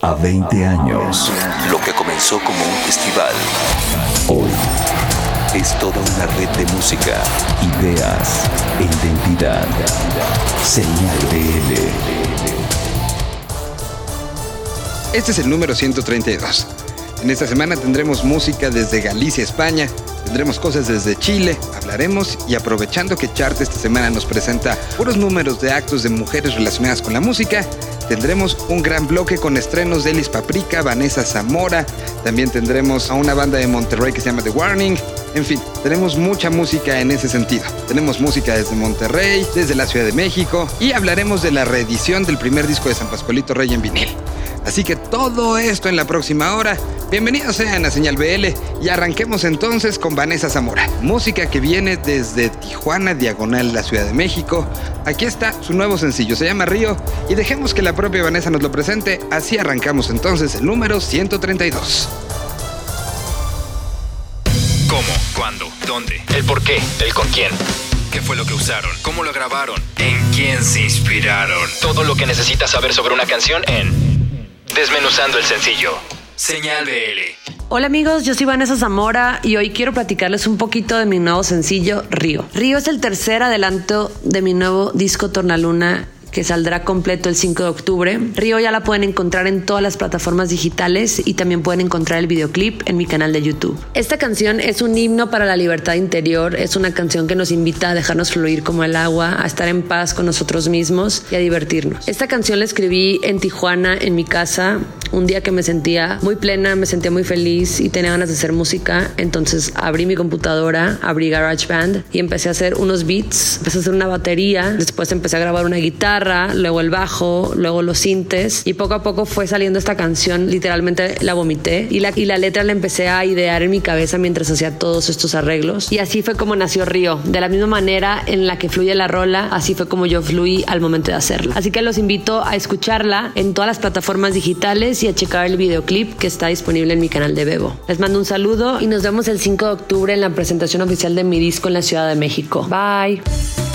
A 20 años, lo que comenzó como un festival, hoy es toda una red de música, ideas e identidad. Señal BL. Este es el número 132. En esta semana tendremos música desde Galicia, España, tendremos cosas desde Chile, hablaremos y aprovechando que Chart esta semana nos presenta puros números de actos de mujeres relacionadas con la música, tendremos un gran bloque con estrenos de Elis Paprika, Vanessa Zamora, también tendremos a una banda de Monterrey que se llama The Warning, en fin, tenemos mucha música en ese sentido. Tenemos música desde Monterrey, desde la Ciudad de México y hablaremos de la reedición del primer disco de San Pascualito Rey en vinil. Así que todo esto en la próxima hora. Bienvenidos sean a Señal BL y arranquemos entonces con Vanessa Zamora. Música que viene desde Tijuana, diagonal la Ciudad de México. Aquí está su nuevo sencillo, se llama Río y dejemos que la propia Vanessa nos lo presente. Así arrancamos entonces el número 132. ¿Cómo? ¿Cuándo? ¿Dónde? ¿El por qué? ¿El con quién? ¿Qué fue lo que usaron? ¿Cómo lo grabaron? ¿En quién se inspiraron? Todo lo que necesitas saber sobre una canción en Desmenuzando el sencillo. Señal BL. Hola amigos, yo soy Vanessa Zamora y hoy quiero platicarles un poquito de mi nuevo sencillo Río. Río es el tercer adelanto de mi nuevo disco Tornaluna que saldrá completo el 5 de octubre. Río ya la pueden encontrar en todas las plataformas digitales y también pueden encontrar el videoclip en mi canal de YouTube. Esta canción es un himno para la libertad interior, es una canción que nos invita a dejarnos fluir como el agua, a estar en paz con nosotros mismos y a divertirnos. Esta canción la escribí en Tijuana, en mi casa, un día que me sentía muy plena, me sentía muy feliz y tenía ganas de hacer música, entonces abrí mi computadora, abrí GarageBand y empecé a hacer unos beats, empecé a hacer una batería, después empecé a grabar una guitarra, luego el bajo, luego los sintes y poco a poco fue saliendo esta canción, literalmente la vomité y la, y la letra la empecé a idear en mi cabeza mientras hacía todos estos arreglos y así fue como nació Río, de la misma manera en la que fluye la rola, así fue como yo fluí al momento de hacerla. Así que los invito a escucharla en todas las plataformas digitales y a checar el videoclip que está disponible en mi canal de Bebo. Les mando un saludo y nos vemos el 5 de octubre en la presentación oficial de mi disco en la Ciudad de México. Bye.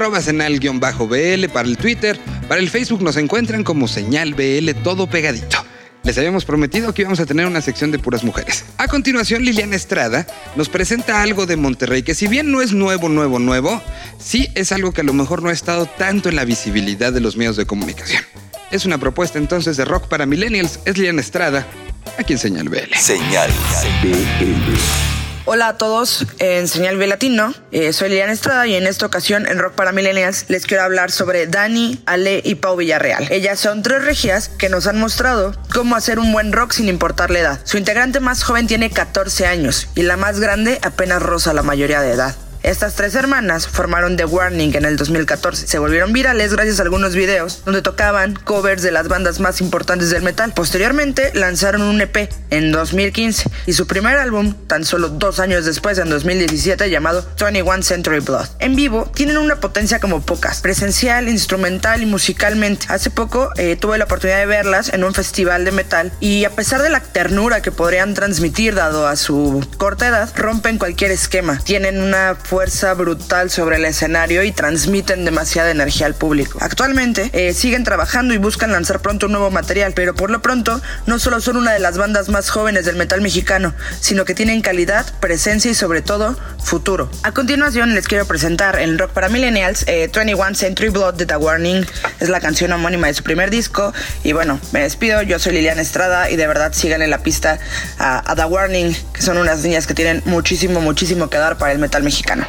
Arroba señal-bl para el Twitter, para el Facebook nos encuentran como señal BL todo pegadito. Les habíamos prometido que íbamos a tener una sección de puras mujeres. A continuación, Liliana Estrada nos presenta algo de Monterrey que si bien no es nuevo, nuevo, nuevo, sí es algo que a lo mejor no ha estado tanto en la visibilidad de los medios de comunicación. Es una propuesta entonces de rock para millennials. Es Liliana Estrada, aquí en Señal BL. Señal BL. Hola a todos en Señal Latino. Eh, soy Liliana Estrada y en esta ocasión en Rock para Millennials les quiero hablar sobre Dani, Ale y Pau Villarreal. Ellas son tres regias que nos han mostrado cómo hacer un buen rock sin importar la edad. Su integrante más joven tiene 14 años y la más grande apenas roza la mayoría de edad. Estas tres hermanas formaron The Warning en el 2014. Se volvieron virales gracias a algunos videos donde tocaban covers de las bandas más importantes del metal. Posteriormente lanzaron un EP en 2015 y su primer álbum, tan solo dos años después, en 2017, llamado 21 Century Blood. En vivo tienen una potencia como pocas, presencial, instrumental y musicalmente. Hace poco eh, tuve la oportunidad de verlas en un festival de metal y a pesar de la ternura que podrían transmitir dado a su corta edad, rompen cualquier esquema. Tienen una fuerza brutal sobre el escenario y transmiten demasiada energía al público. Actualmente eh, siguen trabajando y buscan lanzar pronto un nuevo material, pero por lo pronto no solo son una de las bandas más jóvenes del metal mexicano, sino que tienen calidad, presencia y sobre todo futuro. A continuación les quiero presentar en Rock para Millennials eh, 21 Century Blood de The Warning, es la canción homónima de su primer disco y bueno, me despido, yo soy Liliana Estrada y de verdad sigan en la pista a, a The Warning, que son unas niñas que tienen muchísimo, muchísimo que dar para el metal mexicano.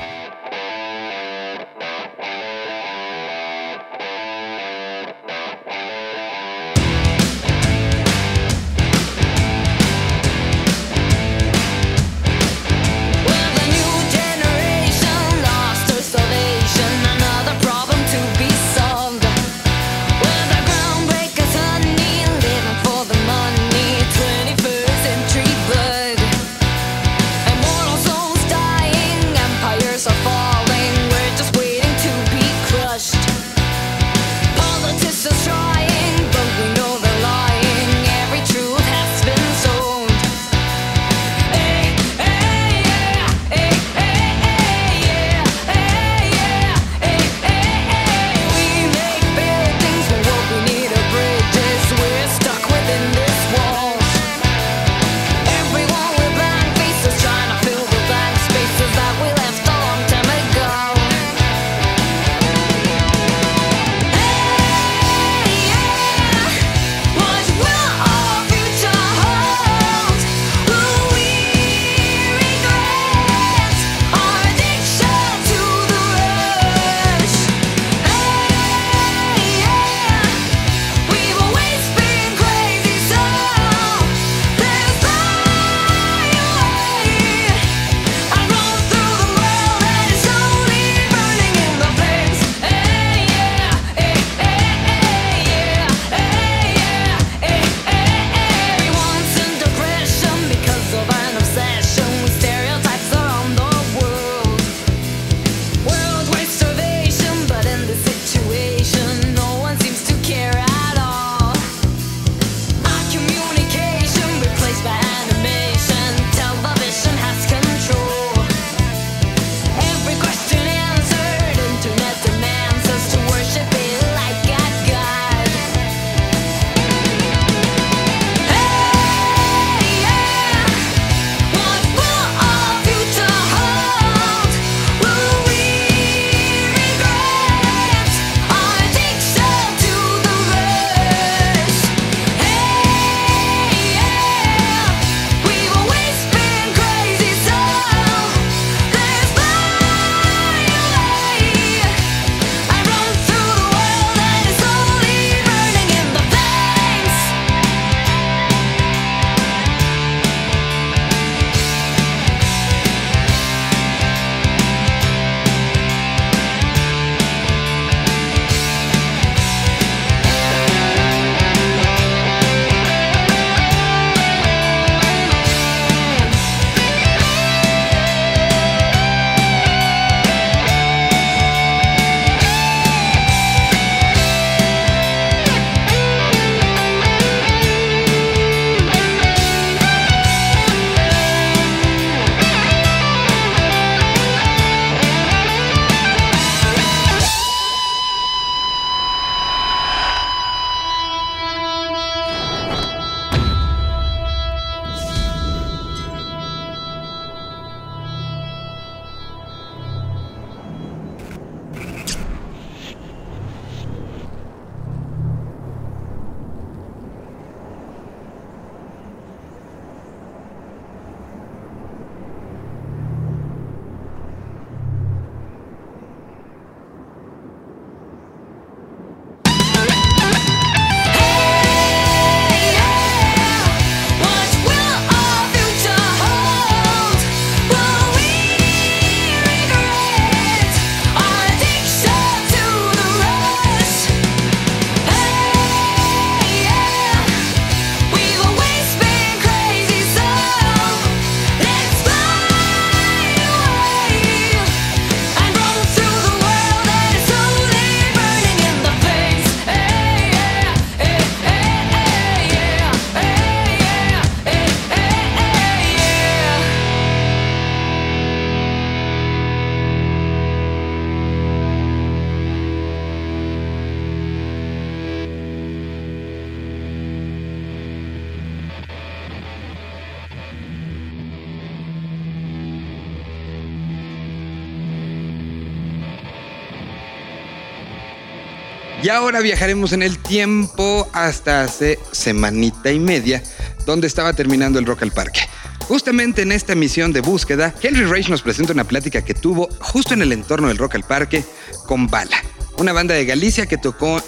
Ahora viajaremos en el tiempo hasta hace semanita y media, donde estaba terminando el Rock al Parque. Justamente en esta misión de búsqueda, Henry Rage nos presenta una plática que tuvo justo en el entorno del Rock al Parque con Bala, una banda de Galicia que tocó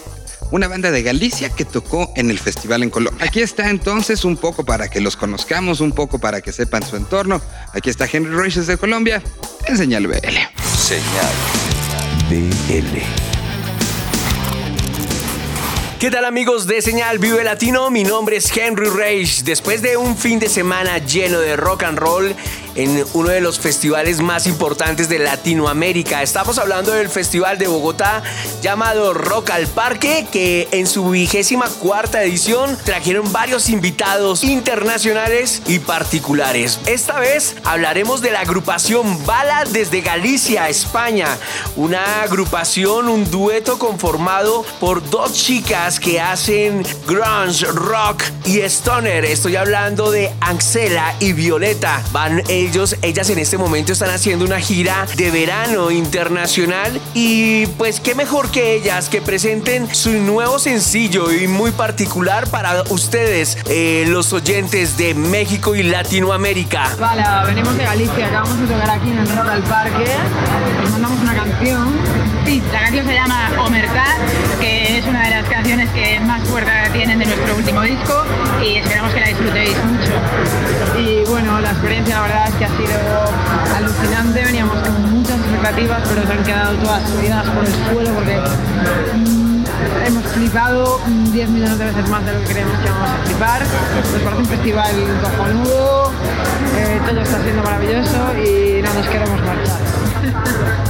una banda de Galicia que tocó en el festival en Colombia. Aquí está entonces un poco para que los conozcamos, un poco para que sepan su entorno. Aquí está Henry Rage de Colombia, en BL. Señal BL. ¿Qué tal amigos de Señal Vive Latino? Mi nombre es Henry Rage. Después de un fin de semana lleno de rock and roll en uno de los festivales más importantes de Latinoamérica, estamos hablando del Festival de Bogotá llamado Rock al Parque, que en su vigésima cuarta edición trajeron varios invitados internacionales y particulares. Esta vez hablaremos de la agrupación Bala desde Galicia, España. Una agrupación, un dueto conformado por dos chicas que hacen grunge, rock y stoner. Estoy hablando de Axela y Violeta. Van ellos, ellas en este momento están haciendo una gira de verano internacional y pues qué mejor que ellas que presenten su nuevo sencillo y muy particular para ustedes, eh, los oyentes de México y Latinoamérica. Vale, venimos de Galicia, acabamos de tocar aquí en el Rock al Parque. Os mandamos una canción. Sí, la canción se llama Omertad, que es una de las canciones que más fuerza tienen de nuestro último disco y esperamos que la disfrutéis mucho. Y bueno, la experiencia la verdad es que ha sido alucinante, veníamos con muchas expectativas, pero se han quedado todas subidas por el suelo porque mm, hemos flipado mm, 10 millones de veces más de lo que creemos que vamos a flipar. Nos parece un festival cojonudo, eh, todo está siendo maravilloso y no nos queremos marchar.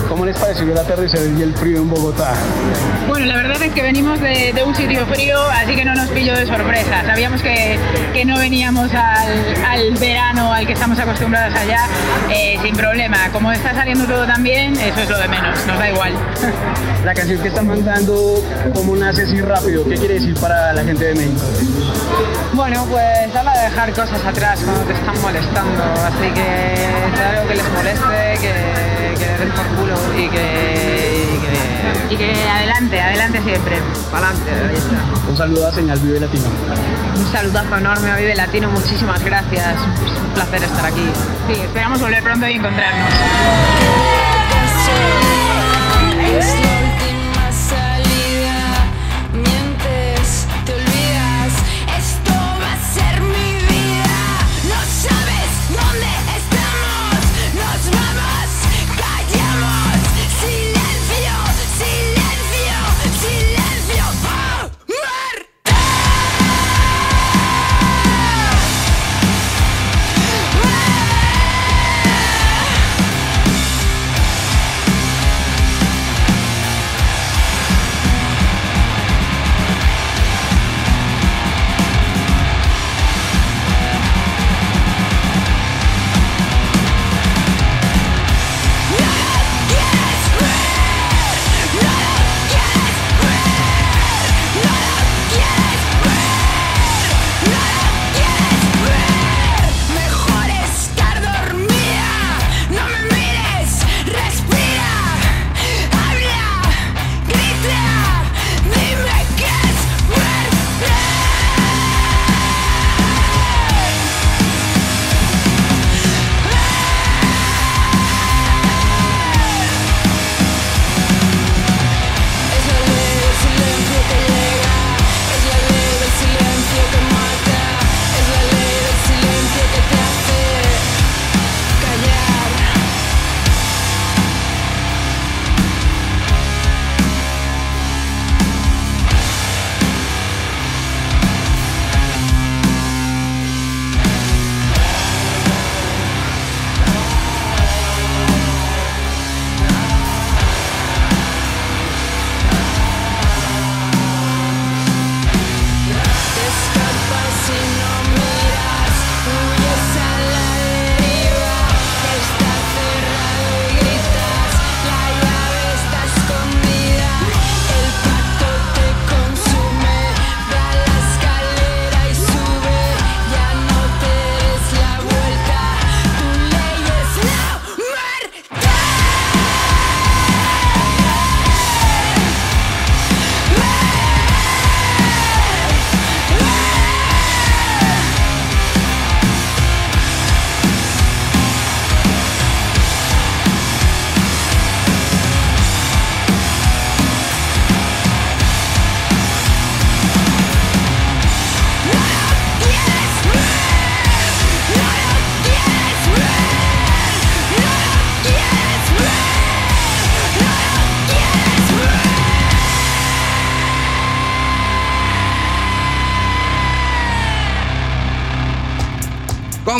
¿Cómo les pareció el aterrizaje y el frío en Bogotá? Bueno, la verdad es que venimos de, de un sitio frío, así que no nos pilló de sorpresa. Sabíamos que, que no veníamos al, al verano al que estamos acostumbrados allá eh, sin problema. Como está saliendo todo tan bien, eso es lo de menos, nos da igual. La canción que están mandando, ¿cómo nace así rápido? ¿Qué quiere decir para la gente de México? Bueno, pues habla de dejar cosas atrás cuando te están molestando, así que es algo que les moleste, que, que den por culo y que, y que, y que adelante, adelante siempre, para adelante, ahí está. Un saludo a Señal Vive Latino. Un saludazo enorme a Vive Latino, muchísimas gracias, es un placer estar aquí. Sí, esperamos volver pronto y encontrarnos.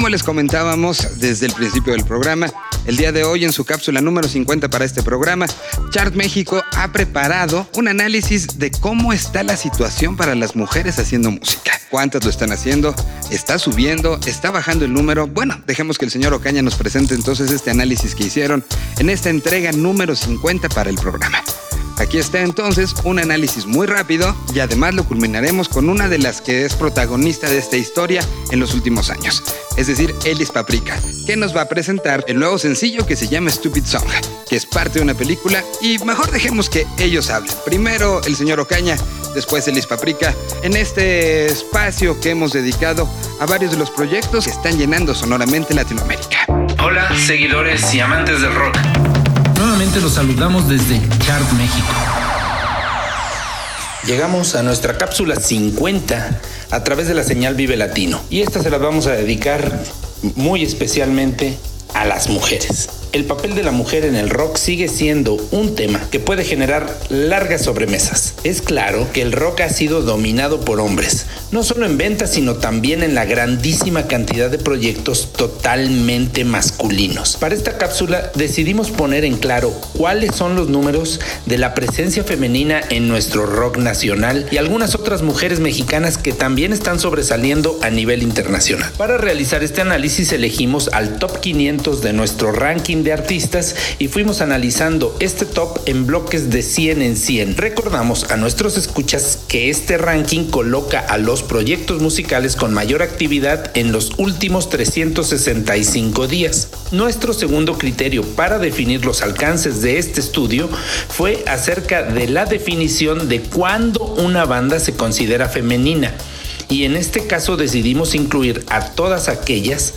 Como les comentábamos desde el principio del programa, el día de hoy en su cápsula número 50 para este programa, Chart México ha preparado un análisis de cómo está la situación para las mujeres haciendo música. ¿Cuántas lo están haciendo? ¿Está subiendo? ¿Está bajando el número? Bueno, dejemos que el señor Ocaña nos presente entonces este análisis que hicieron en esta entrega número 50 para el programa. Aquí está entonces un análisis muy rápido y además lo culminaremos con una de las que es protagonista de esta historia en los últimos años, es decir, Elis Paprika, que nos va a presentar el nuevo sencillo que se llama Stupid Song, que es parte de una película y mejor dejemos que ellos hablen. Primero el señor Ocaña, después Elis Paprika, en este espacio que hemos dedicado a varios de los proyectos que están llenando sonoramente Latinoamérica. Hola, seguidores y amantes del rock. Los saludamos desde Chart México. Llegamos a nuestra cápsula 50 a través de la señal Vive Latino. Y esta se la vamos a dedicar muy especialmente a las mujeres. El papel de la mujer en el rock sigue siendo un tema que puede generar largas sobremesas. Es claro que el rock ha sido dominado por hombres, no solo en ventas, sino también en la grandísima cantidad de proyectos totalmente masculinos. Para esta cápsula decidimos poner en claro cuáles son los números de la presencia femenina en nuestro rock nacional y algunas otras mujeres mexicanas que también están sobresaliendo a nivel internacional. Para realizar este análisis elegimos al top 500 de nuestro ranking de artistas y fuimos analizando este top en bloques de 100 en 100. Recordamos a nuestros escuchas que este ranking coloca a los proyectos musicales con mayor actividad en los últimos 365 días. Nuestro segundo criterio para definir los alcances de este estudio fue acerca de la definición de cuándo una banda se considera femenina y en este caso decidimos incluir a todas aquellas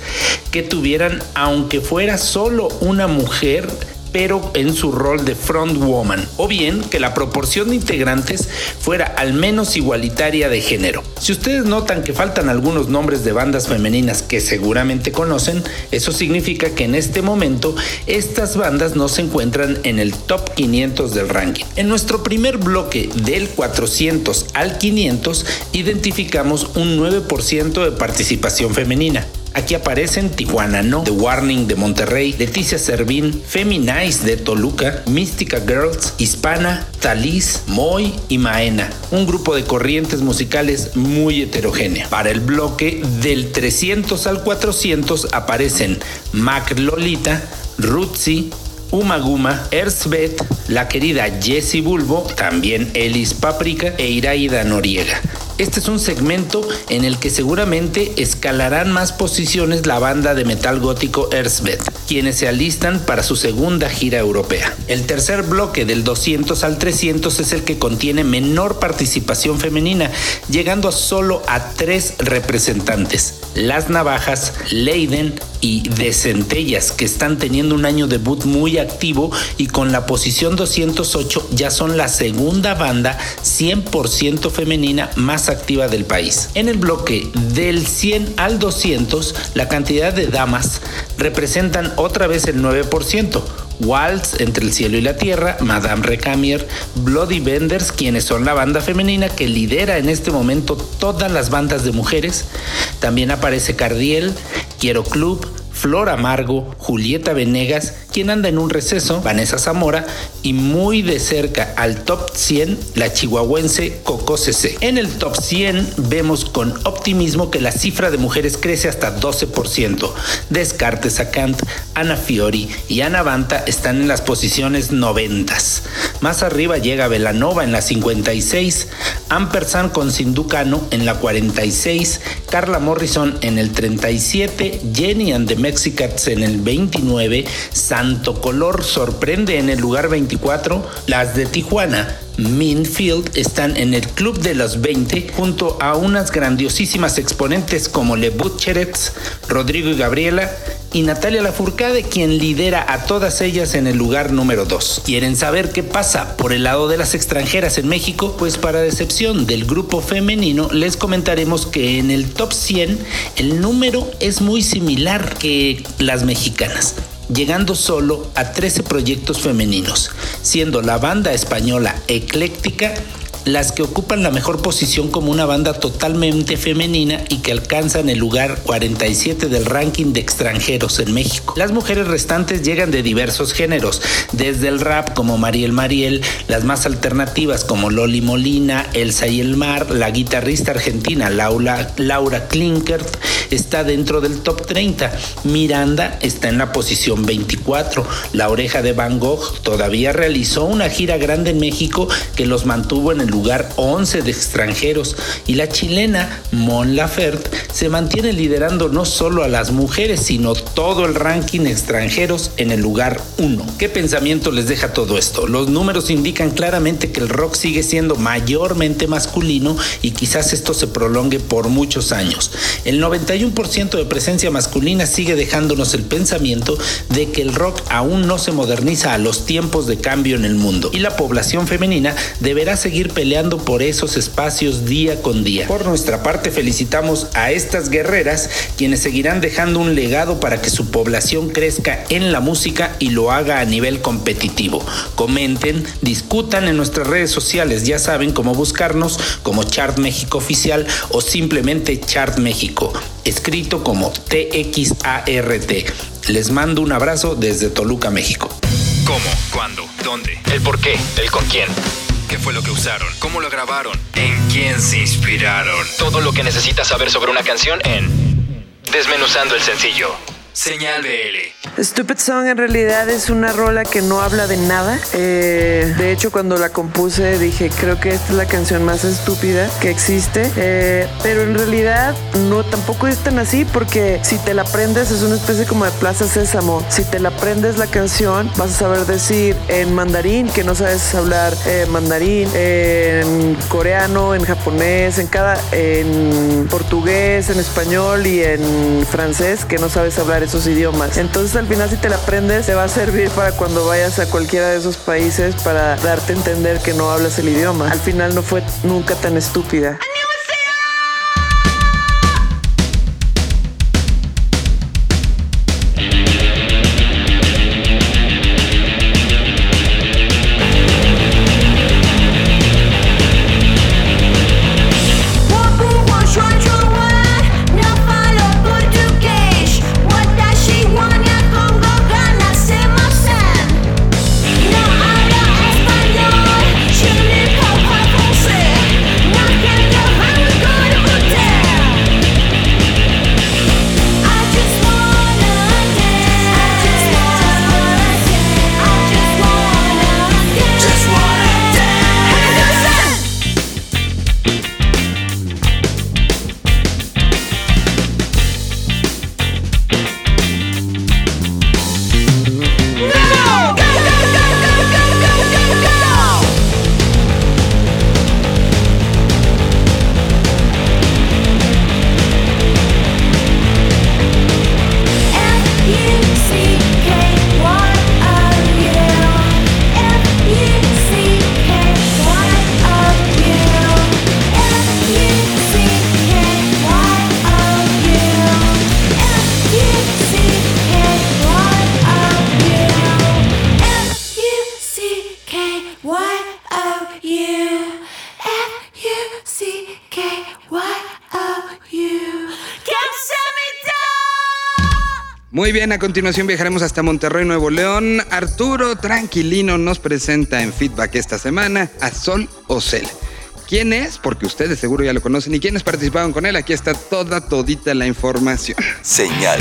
que tuvieran, aunque fuera solo una mujer, pero en su rol de front woman, o bien que la proporción de integrantes fuera al menos igualitaria de género. Si ustedes notan que faltan algunos nombres de bandas femeninas que seguramente conocen, eso significa que en este momento estas bandas no se encuentran en el top 500 del ranking. En nuestro primer bloque del 400 al 500 identificamos un 9% de participación femenina. Aquí aparecen Tijuana No, The Warning de Monterrey, Leticia Servín, Feminize de Toluca, Mística Girls, Hispana, Talis, Moy y Maena. Un grupo de corrientes musicales muy heterogénea. Para el bloque del 300 al 400 aparecen Mac Lolita, Rutsi, Umaguma, Erzbeth, la querida Jessie Bulbo, también Elis Paprika e Iraida Noriega. Este es un segmento en el que seguramente escalarán más posiciones la banda de metal gótico Erzbeth, quienes se alistan para su segunda gira europea. El tercer bloque del 200 al 300 es el que contiene menor participación femenina, llegando solo a tres representantes, Las Navajas, Leiden y de Centellas, que están teniendo un año debut muy activo y con la posición 208 ya son la segunda banda 100% femenina más activa del país. En el bloque del 100 al 200, la cantidad de damas representan otra vez el 9%. Waltz entre el cielo y la tierra, Madame Recamier, Bloody Benders, quienes son la banda femenina que lidera en este momento todas las bandas de mujeres. También aparece Cardiel, Quiero Club, Flor Amargo, Julieta Venegas, quien anda en un receso, Vanessa Zamora y muy de cerca al top 100 la chihuahuense Coco CC. En el top 100 vemos con optimismo que la cifra de mujeres crece hasta 12%. Descartes a Kant, Ana Fiori y Ana Banta están en las posiciones 90. Más arriba llega Velanova en la 56, Ampersand con Sinducano en la 46, Carla Morrison en el 37, Jenny and the Mexicats en el 29, Santo Color sorprende en el lugar 24, las de Tijuana Minfield están en el club de los 20 junto a unas grandiosísimas exponentes como Le Butcherets, Rodrigo y Gabriela y Natalia Lafourcade quien lidera a todas ellas en el lugar número 2. ¿Quieren saber qué pasa por el lado de las extranjeras en México? Pues para decepción del grupo femenino les comentaremos que en el top 100 el número es muy similar que las mexicanas llegando solo a 13 proyectos femeninos, siendo la banda española ecléctica las que ocupan la mejor posición como una banda totalmente femenina y que alcanzan el lugar 47 del ranking de extranjeros en México. Las mujeres restantes llegan de diversos géneros, desde el rap como Mariel Mariel, las más alternativas como Loli Molina, Elsa y el Mar, la guitarrista argentina Laura, Laura Klinkert está dentro del top 30, Miranda está en la posición 24, La Oreja de Van Gogh todavía realizó una gira grande en México que los mantuvo en el lugar 11 de extranjeros y la chilena Mon Laferte se mantiene liderando no solo a las mujeres, sino todo el ranking extranjeros en el lugar 1. ¿Qué pensamiento les deja todo esto? Los números indican claramente que el rock sigue siendo mayormente masculino y quizás esto se prolongue por muchos años. El 91% de presencia masculina sigue dejándonos el pensamiento de que el rock aún no se moderniza a los tiempos de cambio en el mundo y la población femenina deberá seguir peleando por esos espacios día con día. Por nuestra parte felicitamos a estas guerreras quienes seguirán dejando un legado para que su población crezca en la música y lo haga a nivel competitivo. Comenten, discutan en nuestras redes sociales, ya saben cómo buscarnos como Chart México Oficial o simplemente Chart México, escrito como TXART. Les mando un abrazo desde Toluca, México. ¿Cómo? ¿Cuándo? ¿Dónde? ¿El por qué? ¿El con quién? ¿Qué fue lo que usaron? ¿Cómo lo grabaron? ¿En quién se inspiraron? Todo lo que necesitas saber sobre una canción en Desmenuzando el sencillo. Señal BL. Stupid Song en realidad es una rola que no habla de nada. Eh, de hecho, cuando la compuse dije, creo que esta es la canción más estúpida que existe. Eh, pero en realidad no tampoco es tan así porque si te la aprendes es una especie como de Plaza Sésamo. Si te la aprendes la canción vas a saber decir en mandarín que no sabes hablar eh, mandarín, en coreano, en japonés, en cada, en portugués, en español y en francés que no sabes hablar esos idiomas. Entonces al final si te la aprendes te va a servir para cuando vayas a cualquiera de esos países para darte a entender que no hablas el idioma. Al final no fue nunca tan estúpida. Muy bien, a continuación viajaremos hasta Monterrey, Nuevo León. Arturo Tranquilino nos presenta en feedback esta semana a Sol Ocel. ¿Quién es? Porque ustedes seguro ya lo conocen. ¿Y quiénes participaron con él? Aquí está toda, todita la información. Señal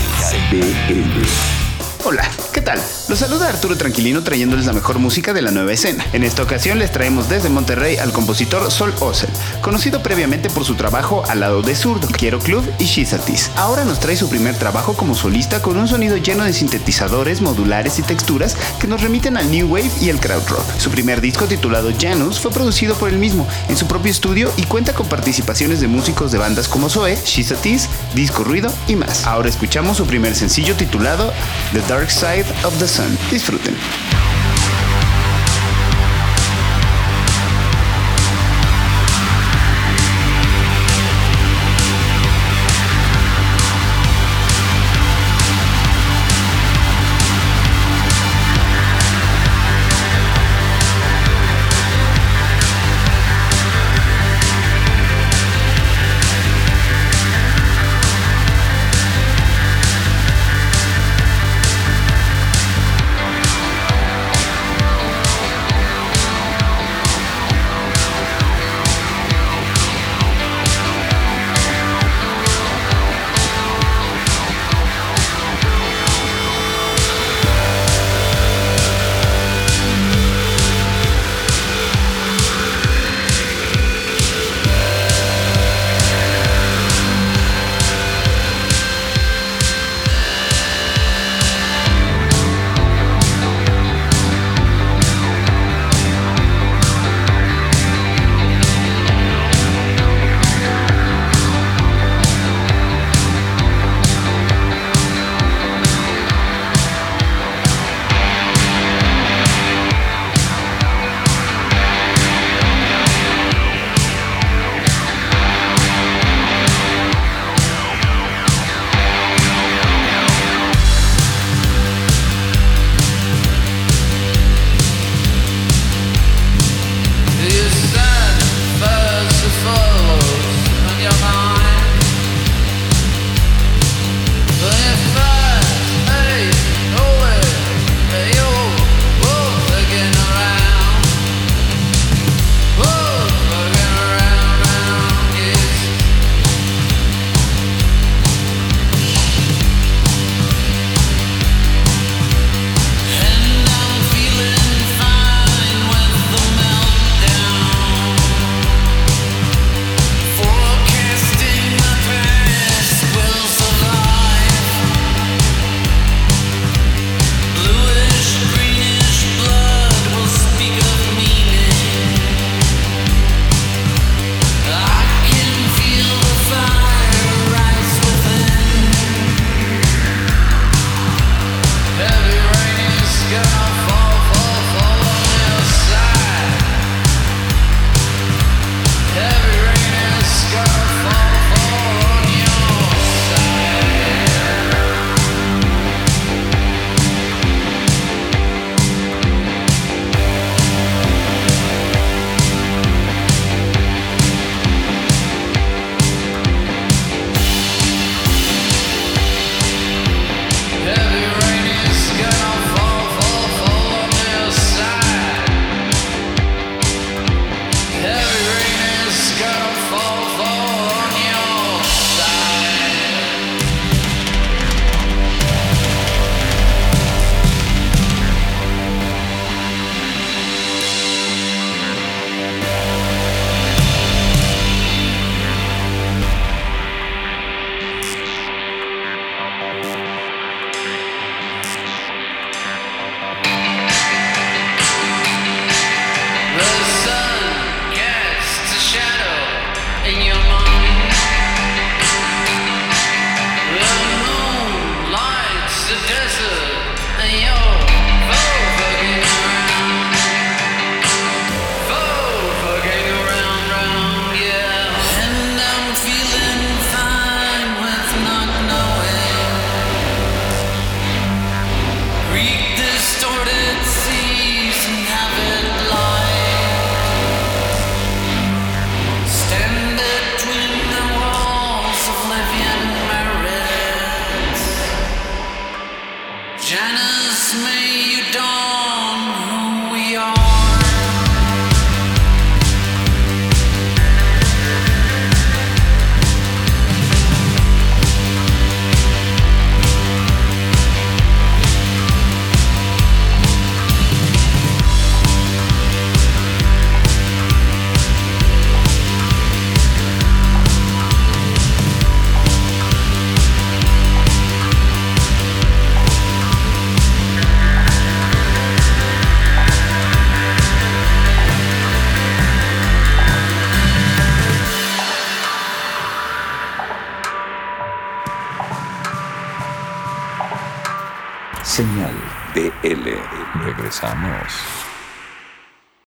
BL. Hola, ¿qué tal? Los saluda Arturo Tranquilino trayéndoles la mejor música de la nueva escena. En esta ocasión les traemos desde Monterrey al compositor Sol Ozel, conocido previamente por su trabajo al lado de Zurdo, Quiero Club y Shizatis. Ahora nos trae su primer trabajo como solista con un sonido lleno de sintetizadores, modulares y texturas que nos remiten al New Wave y el Crowd Rock. Su primer disco titulado Janus fue producido por él mismo en su propio estudio y cuenta con participaciones de músicos de bandas como Zoe, Shizatis, Disco Ruido y más. Ahora escuchamos su primer sencillo titulado The Dark Side of the Sun. Disfruten.